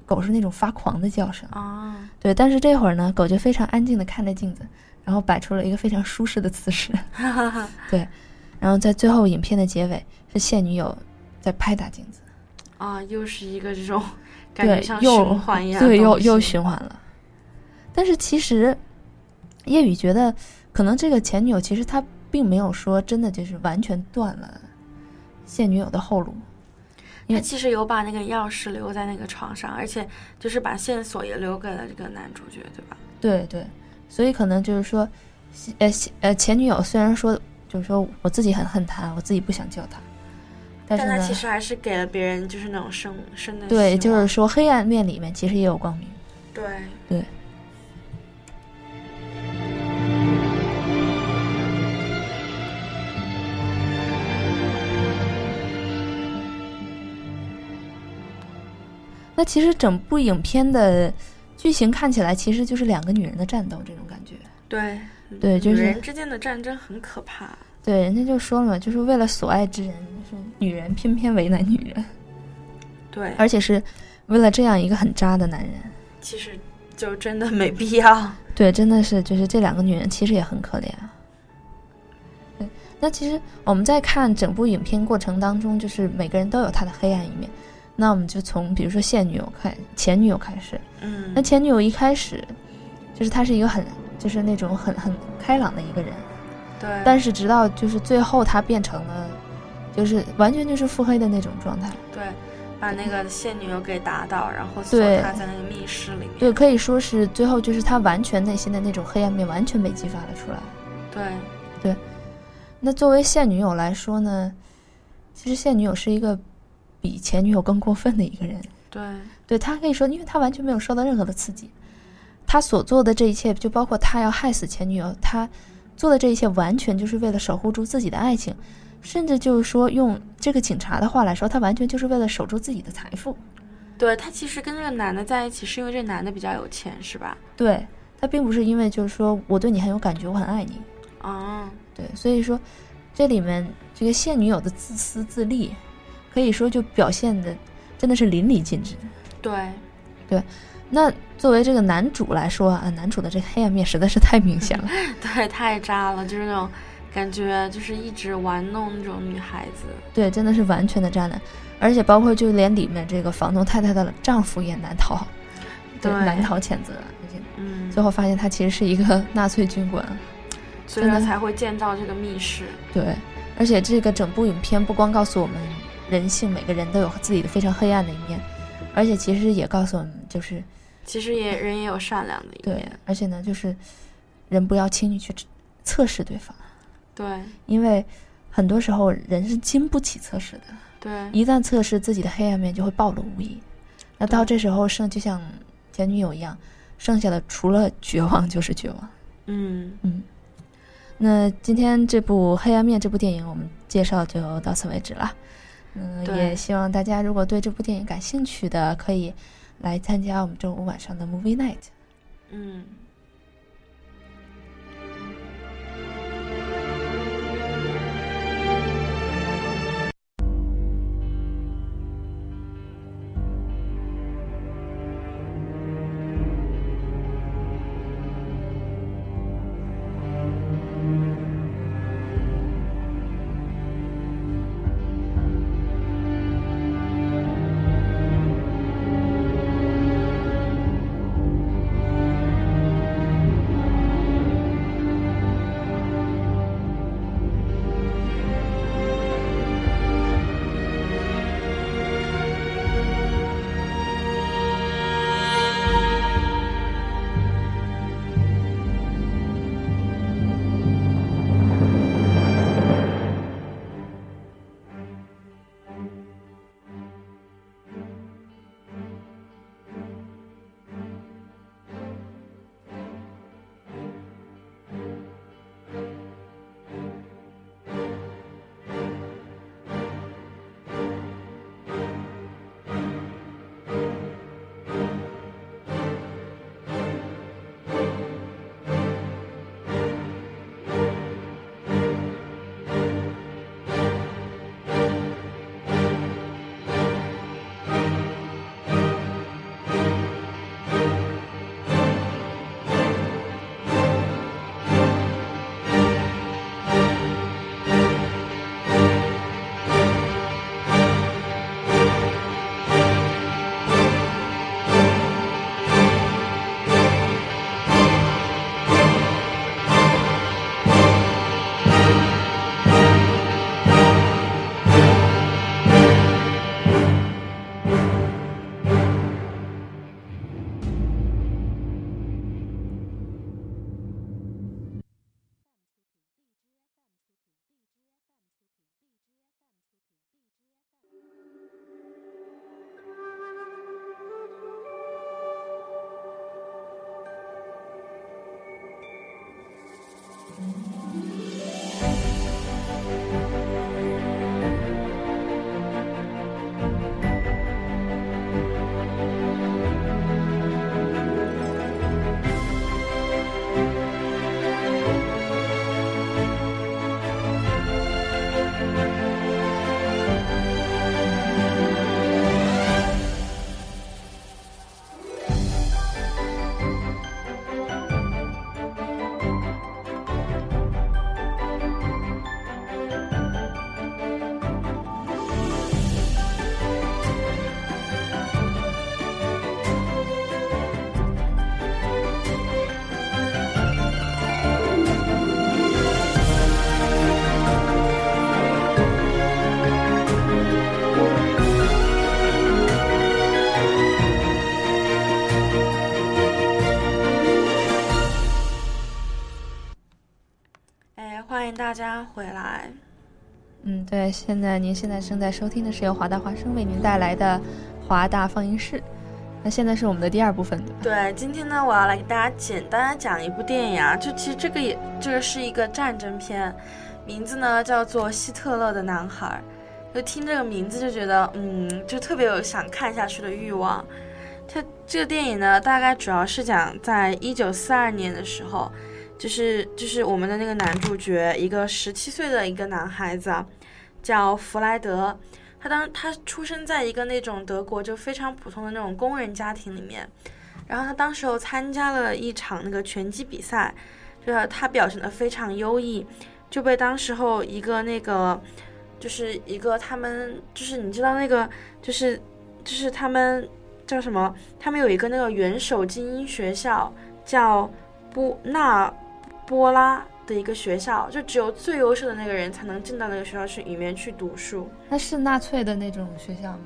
狗是那种发狂的叫声啊，对，但是这会儿呢，狗就非常安静的看着镜子，然后摆出了一个非常舒适的姿势，对，然后在最后影片的结尾是现女友在拍打镜子，啊，又是一个这种感觉像循环一样，对，又又循环了。但是其实叶雨觉得，可能这个前女友其实他并没有说真的就是完全断了现女友的后路。他其实有把那个钥匙留在那个床上，而且就是把线索也留给了这个男主角，对吧？对对，所以可能就是说，呃呃，前女友虽然说就是说我自己很恨他，我自己不想救他，但是他其实还是给了别人就是那种生生的对，就是说黑暗面里面其实也有光明。对对。那其实整部影片的剧情看起来，其实就是两个女人的战斗这种感觉。对，对，就是女人之间的战争很可怕。对，人家就说了嘛，就是为了所爱之人，就是女人偏偏为难女人。对，而且是为了这样一个很渣的男人。其实就真的没必要。对，真的是，就是这两个女人其实也很可怜。对，那其实我们在看整部影片过程当中，就是每个人都有他的黑暗一面。那我们就从比如说现女友开前女友开始，嗯，那前女友一开始，就是她是一个很就是那种很很开朗的一个人，对，但是直到就是最后她变成了，就是完全就是腹黑的那种状态，对，把那个现女友给打倒，然后锁她在那个密室里面，对，可以说是最后就是她完全内心的那种黑暗面完全被激发了出来，对。对，那作为现女友来说呢，其实现女友是一个。比前女友更过分的一个人，对，对他可以说，因为他完全没有受到任何的刺激，他所做的这一切，就包括他要害死前女友，他做的这一切，完全就是为了守护住自己的爱情，甚至就是说，用这个警察的话来说，他完全就是为了守住自己的财富。对他其实跟这个男的在一起，是因为这男的比较有钱，是吧？对他并不是因为就是说我对你很有感觉，我很爱你。哦，对，所以说这里面这个现女友的自私自利。可以说，就表现的真的是淋漓尽致。对，对。那作为这个男主来说啊，男主的这个黑暗面实在是太明显了。对，太渣了，就是那种感觉，就是一直玩弄那种女孩子。对，真的是完全的渣男。而且包括就连里面这个房东太太的丈夫也难逃，对，难逃谴责。嗯，最后发现他其实是一个 纳粹军官，所以他才会建造这个密室。对，而且这个整部影片不光告诉我们。人性，每个人都有自己的非常黑暗的一面，而且其实也告诉我们，就是其实也人也有善良的一面。对，而且呢，就是人不要轻易去测试对方。对，因为很多时候人是经不起测试的。对，一旦测试自己的黑暗面，就会暴露无遗。那到这时候，剩就像前女友一样，剩下的除了绝望就是绝望。嗯嗯。那今天这部《黑暗面》这部电影，我们介绍就到此为止了。嗯，也希望大家如果对这部电影感兴趣的，可以来参加我们周五晚上的 Movie Night。嗯。家回来。嗯，对，现在您现在正在收听的是由华大华生为您带来的华大放映室。那现在是我们的第二部分。对，今天呢，我要来给大家简单的讲一部电影啊，就其实这个也这个是一个战争片，名字呢叫做《希特勒的男孩》。就听这个名字就觉得，嗯，就特别有想看下去的欲望。它这个电影呢，大概主要是讲在一九四二年的时候，就是就是我们的那个男主角，一个十七岁的一个男孩子，叫弗莱德。他当他出生在一个那种德国就非常普通的那种工人家庭里面，然后他当时候参加了一场那个拳击比赛，就是他表现的非常优异，就被当时候一个那个。就是一个他们就是你知道那个就是就是他们叫什么？他们有一个那个元首精英学校，叫波纳波拉的一个学校，就只有最优秀的那个人才能进到那个学校去里面去读书。那是纳粹的那种学校吗？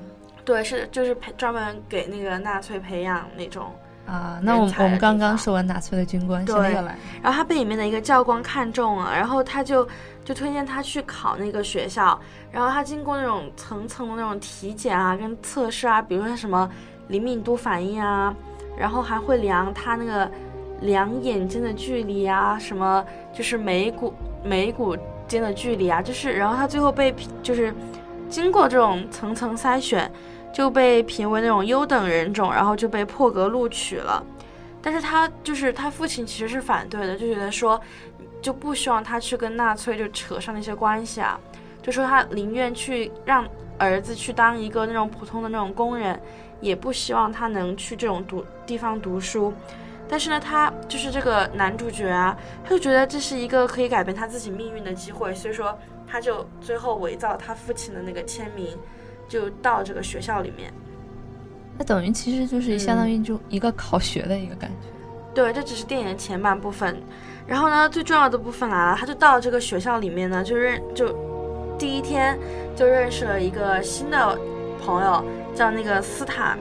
对，是就是培专门给那个纳粹培养那种。啊，那我们我们刚刚说完纳粹的军官，对，然后他被里面的一个教官看中了，然后他就就推荐他去考那个学校，然后他经过那种层层的那种体检啊，跟测试啊，比如说什么灵敏度反应啊，然后还会量他那个两眼睛的距离啊，什么就是眉骨眉骨间的距离啊，就是然后他最后被就是经过这种层层筛选。就被评为那种优等人种，然后就被破格录取了。但是他就是他父亲其实是反对的，就觉得说就不希望他去跟纳粹就扯上那些关系啊，就说他宁愿去让儿子去当一个那种普通的那种工人，也不希望他能去这种读地方读书。但是呢，他就是这个男主角啊，他就觉得这是一个可以改变他自己命运的机会，所以说他就最后伪造他父亲的那个签名。就到这个学校里面，那等于其实就是相当于就一个考学的一个感觉。对，这只是电影的前半部分，然后呢，最重要的部分来了，他就到这个学校里面呢，就认就第一天就认识了一个新的朋友，叫那个斯坦。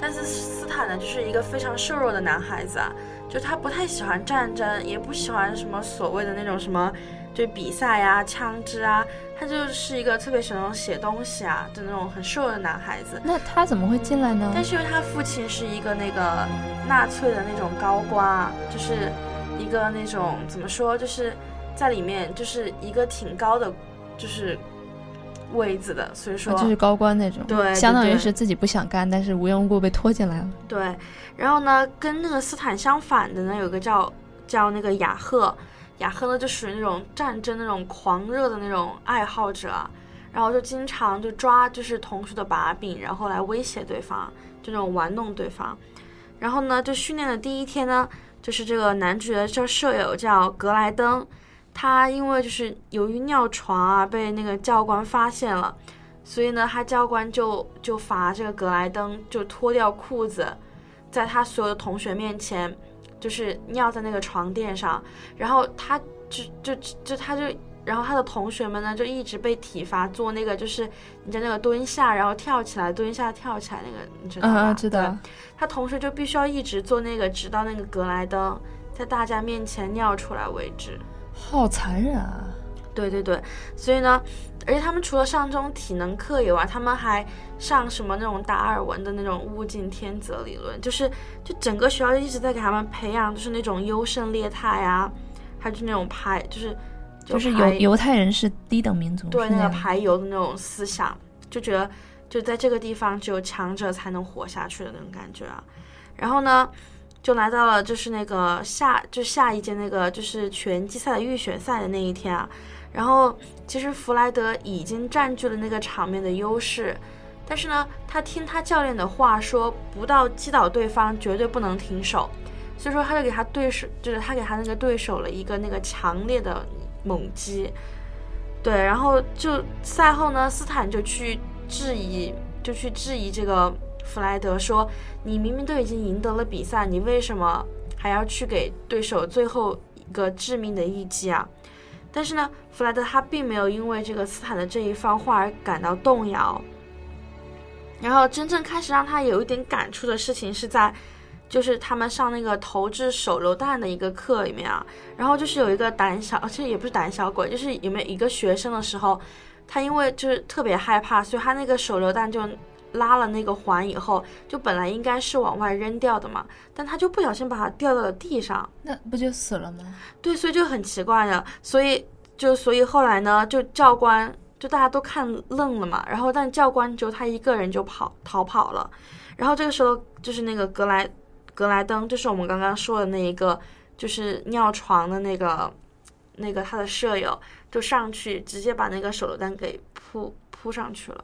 但是斯坦呢，就是一个非常瘦弱的男孩子啊，就他不太喜欢战争，也不喜欢什么所谓的那种什么。就比赛呀，枪支啊，他就是一个特别喜欢写东西啊的那种很瘦的男孩子。那他怎么会进来呢？但是因为他父亲是一个那个纳粹的那种高官，就是一个那种怎么说，就是在里面就是一个挺高的，就是位子的，所以说就是高官那种。对，相当于是自己不想干，但是无缘无故被拖进来了。对，然后呢，跟那个斯坦相反的呢，有个叫叫那个雅赫。雅赫呢，就属于那种战争那种狂热的那种爱好者，然后就经常就抓就是同学的把柄，然后来威胁对方，就那种玩弄对方。然后呢，就训练的第一天呢，就是这个男主角叫舍友叫格莱登，他因为就是由于尿床啊被那个教官发现了，所以呢，他教官就就罚这个格莱登就脱掉裤子，在他所有的同学面前。就是尿在那个床垫上，然后他就就就他就，然后他的同学们呢就一直被体罚做那个，就是你在那个蹲下，然后跳起来，蹲下跳起来那个，你知道吗？嗯知道。他同学就必须要一直做那个，直到那个格莱登在大家面前尿出来为止。好残忍啊！对对对，所以呢。而且他们除了上这种体能课以外，他们还上什么那种达尔文的那种物竞天择理论，就是就整个学校一直在给他们培养，就是那种优胜劣汰啊，还是那种排，就是就是犹犹太人是低等民族，对那个排犹的那种思想，就觉得就在这个地方只有强者才能活下去的那种感觉啊。然后呢，就来到了就是那个下就下一届那个就是拳击赛的预选赛的那一天啊。然后，其实弗莱德已经占据了那个场面的优势，但是呢，他听他教练的话，说不到击倒对方绝对不能停手，所以说他就给他对手，就是他给他那个对手了一个那个强烈的猛击，对，然后就赛后呢，斯坦就去质疑，就去质疑这个弗莱德，说你明明都已经赢得了比赛，你为什么还要去给对手最后一个致命的一击啊？但是呢，弗莱德他并没有因为这个斯坦的这一番话而感到动摇。然后真正开始让他有一点感触的事情是在就是他们上那个投掷手榴弹的一个课里面啊，然后就是有一个胆小，其实也不是胆小鬼，就是有没有一个学生的时候，他因为就是特别害怕，所以他那个手榴弹就拉了那个环以后，就本来应该是往外扔掉的嘛，但他就不小心把它掉到了地上，那不就死了吗？对，所以就很奇怪的，所以就所以后来呢，就教官就大家都看愣了嘛，然后但教官只有他一个人就跑逃跑了，然后这个时候就是那个格莱。格莱登就是我们刚刚说的那一个，就是尿床的那个，那个他的舍友就上去直接把那个手榴弹给扑扑上去了，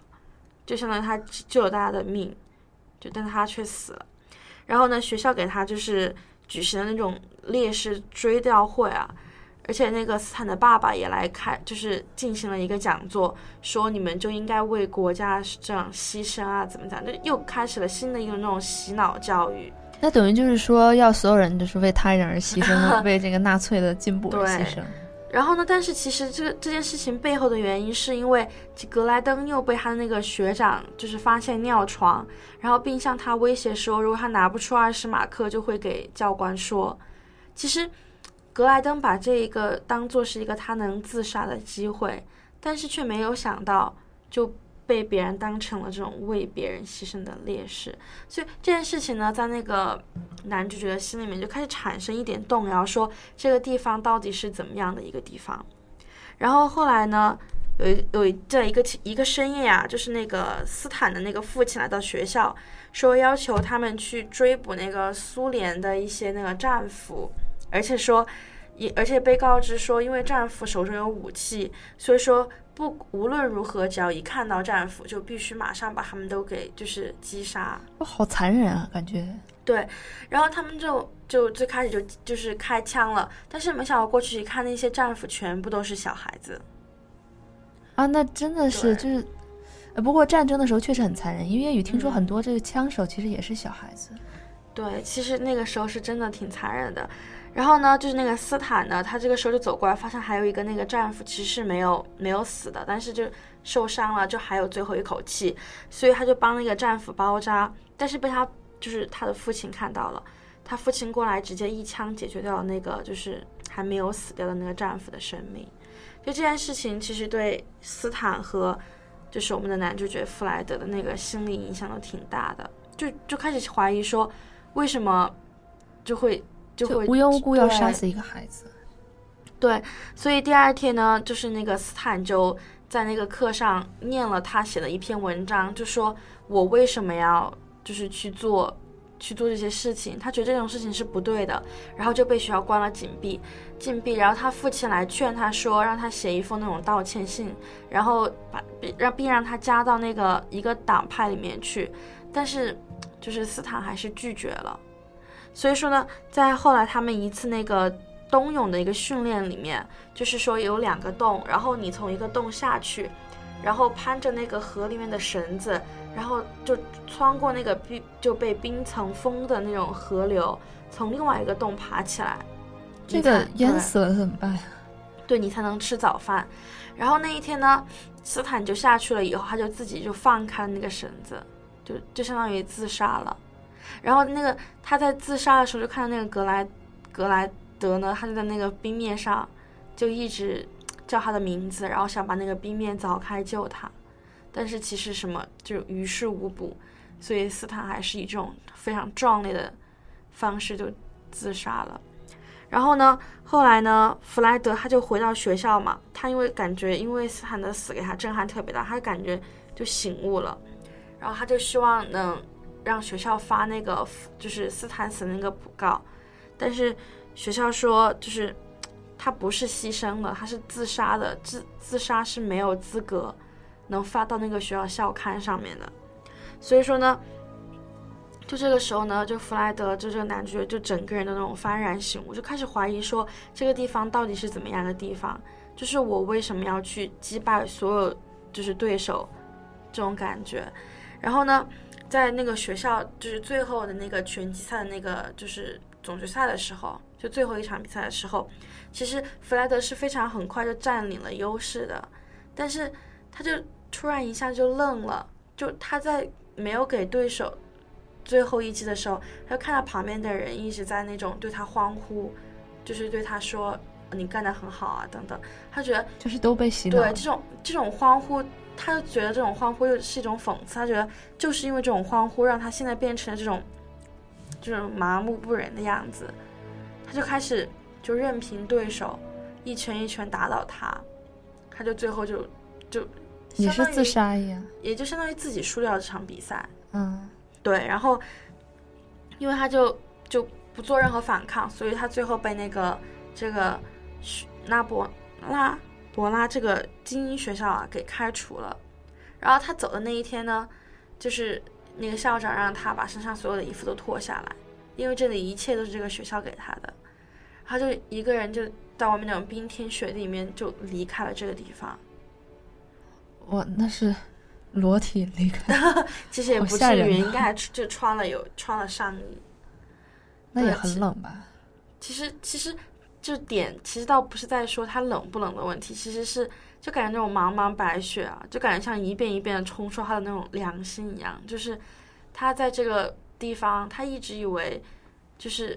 就相当于他救了大家的命，就但他却死了。然后呢，学校给他就是举行了那种烈士追悼会啊，而且那个斯坦的爸爸也来开，就是进行了一个讲座，说你们就应该为国家这样牺牲啊，怎么讲，就又开始了新的一个那种洗脑教育。那等于就是说，要所有人就是为他人而牺牲，为这个纳粹的进步而牺牲。然后呢？但是其实这个这件事情背后的原因，是因为格莱登又被他的那个学长就是发现尿床，然后并向他威胁说，如果他拿不出二十马克，就会给教官说。其实格莱登把这一个当做是一个他能自杀的机会，但是却没有想到就。被别人当成了这种为别人牺牲的烈士，所以这件事情呢，在那个男主角的心里面就开始产生一点动摇，说这个地方到底是怎么样的一个地方。然后后来呢，有一有这一个一个深夜啊，就是那个斯坦的那个父亲来到学校，说要求他们去追捕那个苏联的一些那个战俘，而且说，也而且被告知说，因为战俘手中有武器，所以说。不，无论如何，只要一看到战俘，就必须马上把他们都给就是击杀。好残忍啊，感觉。对，然后他们就就最开始就就是开枪了，但是没想到过去一看，那些战俘全部都是小孩子。啊，那真的是就是，呃，不过战争的时候确实很残忍，因为也听说很多这个枪手其实也是小孩子。对，其实那个时候是真的挺残忍的。然后呢，就是那个斯坦呢，他这个时候就走过来，发现还有一个那个战俘其实是没有没有死的，但是就受伤了，就还有最后一口气，所以他就帮那个战俘包扎，但是被他就是他的父亲看到了，他父亲过来直接一枪解决掉了那个就是还没有死掉的那个战俘的生命。就这件事情其实对斯坦和就是我们的男主角弗莱德的那个心理影响都挺大的，就就开始怀疑说为什么就会。就会无缘无故要杀死一个孩子，对，所以第二天呢，就是那个斯坦就在那个课上念了他写的一篇文章，就说我为什么要就是去做去做这些事情，他觉得这种事情是不对的，然后就被学校关了禁闭，禁闭，然后他父亲来劝他说，让他写一封那种道歉信，然后把让并让他加到那个一个党派里面去，但是就是斯坦还是拒绝了。所以说呢，在后来他们一次那个冬泳的一个训练里面，就是说有两个洞，然后你从一个洞下去，然后攀着那个河里面的绳子，然后就穿过那个冰就被冰层封的那种河流，从另外一个洞爬起来。这个淹死了怎么办呀？对你才能吃早饭。然后那一天呢，斯坦就下去了以后，他就自己就放开了那个绳子，就就相当于自杀了。然后那个他在自杀的时候，就看到那个格莱格莱德呢，他就在那个冰面上，就一直叫他的名字，然后想把那个冰面凿开救他，但是其实什么就于事无补，所以斯坦还是以这种非常壮烈的方式就自杀了。然后呢，后来呢，弗莱德他就回到学校嘛，他因为感觉因为斯坦的死给他震撼特别大，他感觉就醒悟了，然后他就希望能。让学校发那个就是斯坦森那个讣告，但是学校说就是他不是牺牲了，他是自杀的，自自杀是没有资格能发到那个学校校刊上面的。所以说呢，就这个时候呢，就弗莱德就这个男主角就整个人的那种幡然醒悟，就开始怀疑说这个地方到底是怎么样的地方，就是我为什么要去击败所有就是对手这种感觉，然后呢？在那个学校，就是最后的那个拳击赛的那个，就是总决赛的时候，就最后一场比赛的时候，其实弗莱德是非常很快就占领了优势的，但是他就突然一下就愣了，就他在没有给对手最后一击的时候，他就看到旁边的人一直在那种对他欢呼，就是对他说你干得很好啊等等，他觉得就是都被洗脑了。对这种这种欢呼，他就觉得这种欢呼又是一种讽刺，他觉得就是因为这种欢呼，让他现在变成了这种这种麻木不仁的样子，他就开始就任凭对手一拳一拳打倒他，他就最后就就也是自杀一样。也就相当于自己输掉了这场比赛。嗯，对，然后因为他就就不做任何反抗，所以他最后被那个这个学拉伯拉伯拉这个精英学校啊给开除了。然后他走的那一天呢，就是那个校长让他把身上所有的衣服都脱下来，因为这里一切都是这个学校给他的。他就一个人就在外面那种冰天雪地里面就离开了这个地方。我那是裸体离开，其实也不至于，应该还就穿了有穿了上衣。那也很冷吧？其实其实这点其实倒不是在说它冷不冷的问题，其实是就感觉那种茫茫白雪啊，就感觉像一遍一遍的冲刷他的那种良心一样，就是他在这个地方，他一直以为就是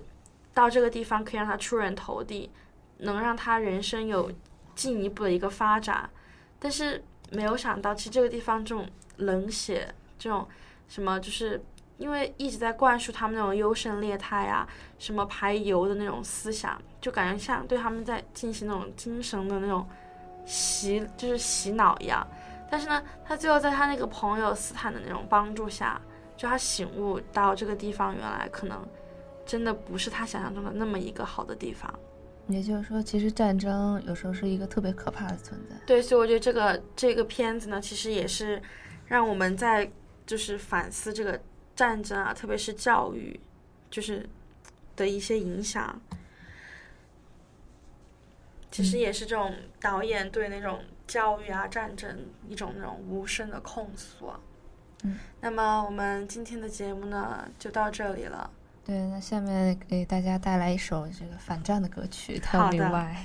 到这个地方可以让他出人头地，能让他人生有进一步的一个发展，但是没有想到，其实这个地方这种冷血，这种什么就是。因为一直在灌输他们那种优胜劣汰啊，什么排油的那种思想，就感觉像对他们在进行那种精神的那种洗，就是洗脑一样。但是呢，他最后在他那个朋友斯坦的那种帮助下，就他醒悟到这个地方原来可能真的不是他想象中的那么一个好的地方。也就是说，其实战争有时候是一个特别可怕的存在。对，所以我觉得这个这个片子呢，其实也是让我们在就是反思这个战争啊，特别是教育，就是的一些影响。其实也是这种导演对那种教育啊、战争一种那种无声的控诉啊。嗯，那么我们今天的节目呢，就到这里了。对，那下面给大家带来一首这个反战的歌曲《好 Tell Me Why》。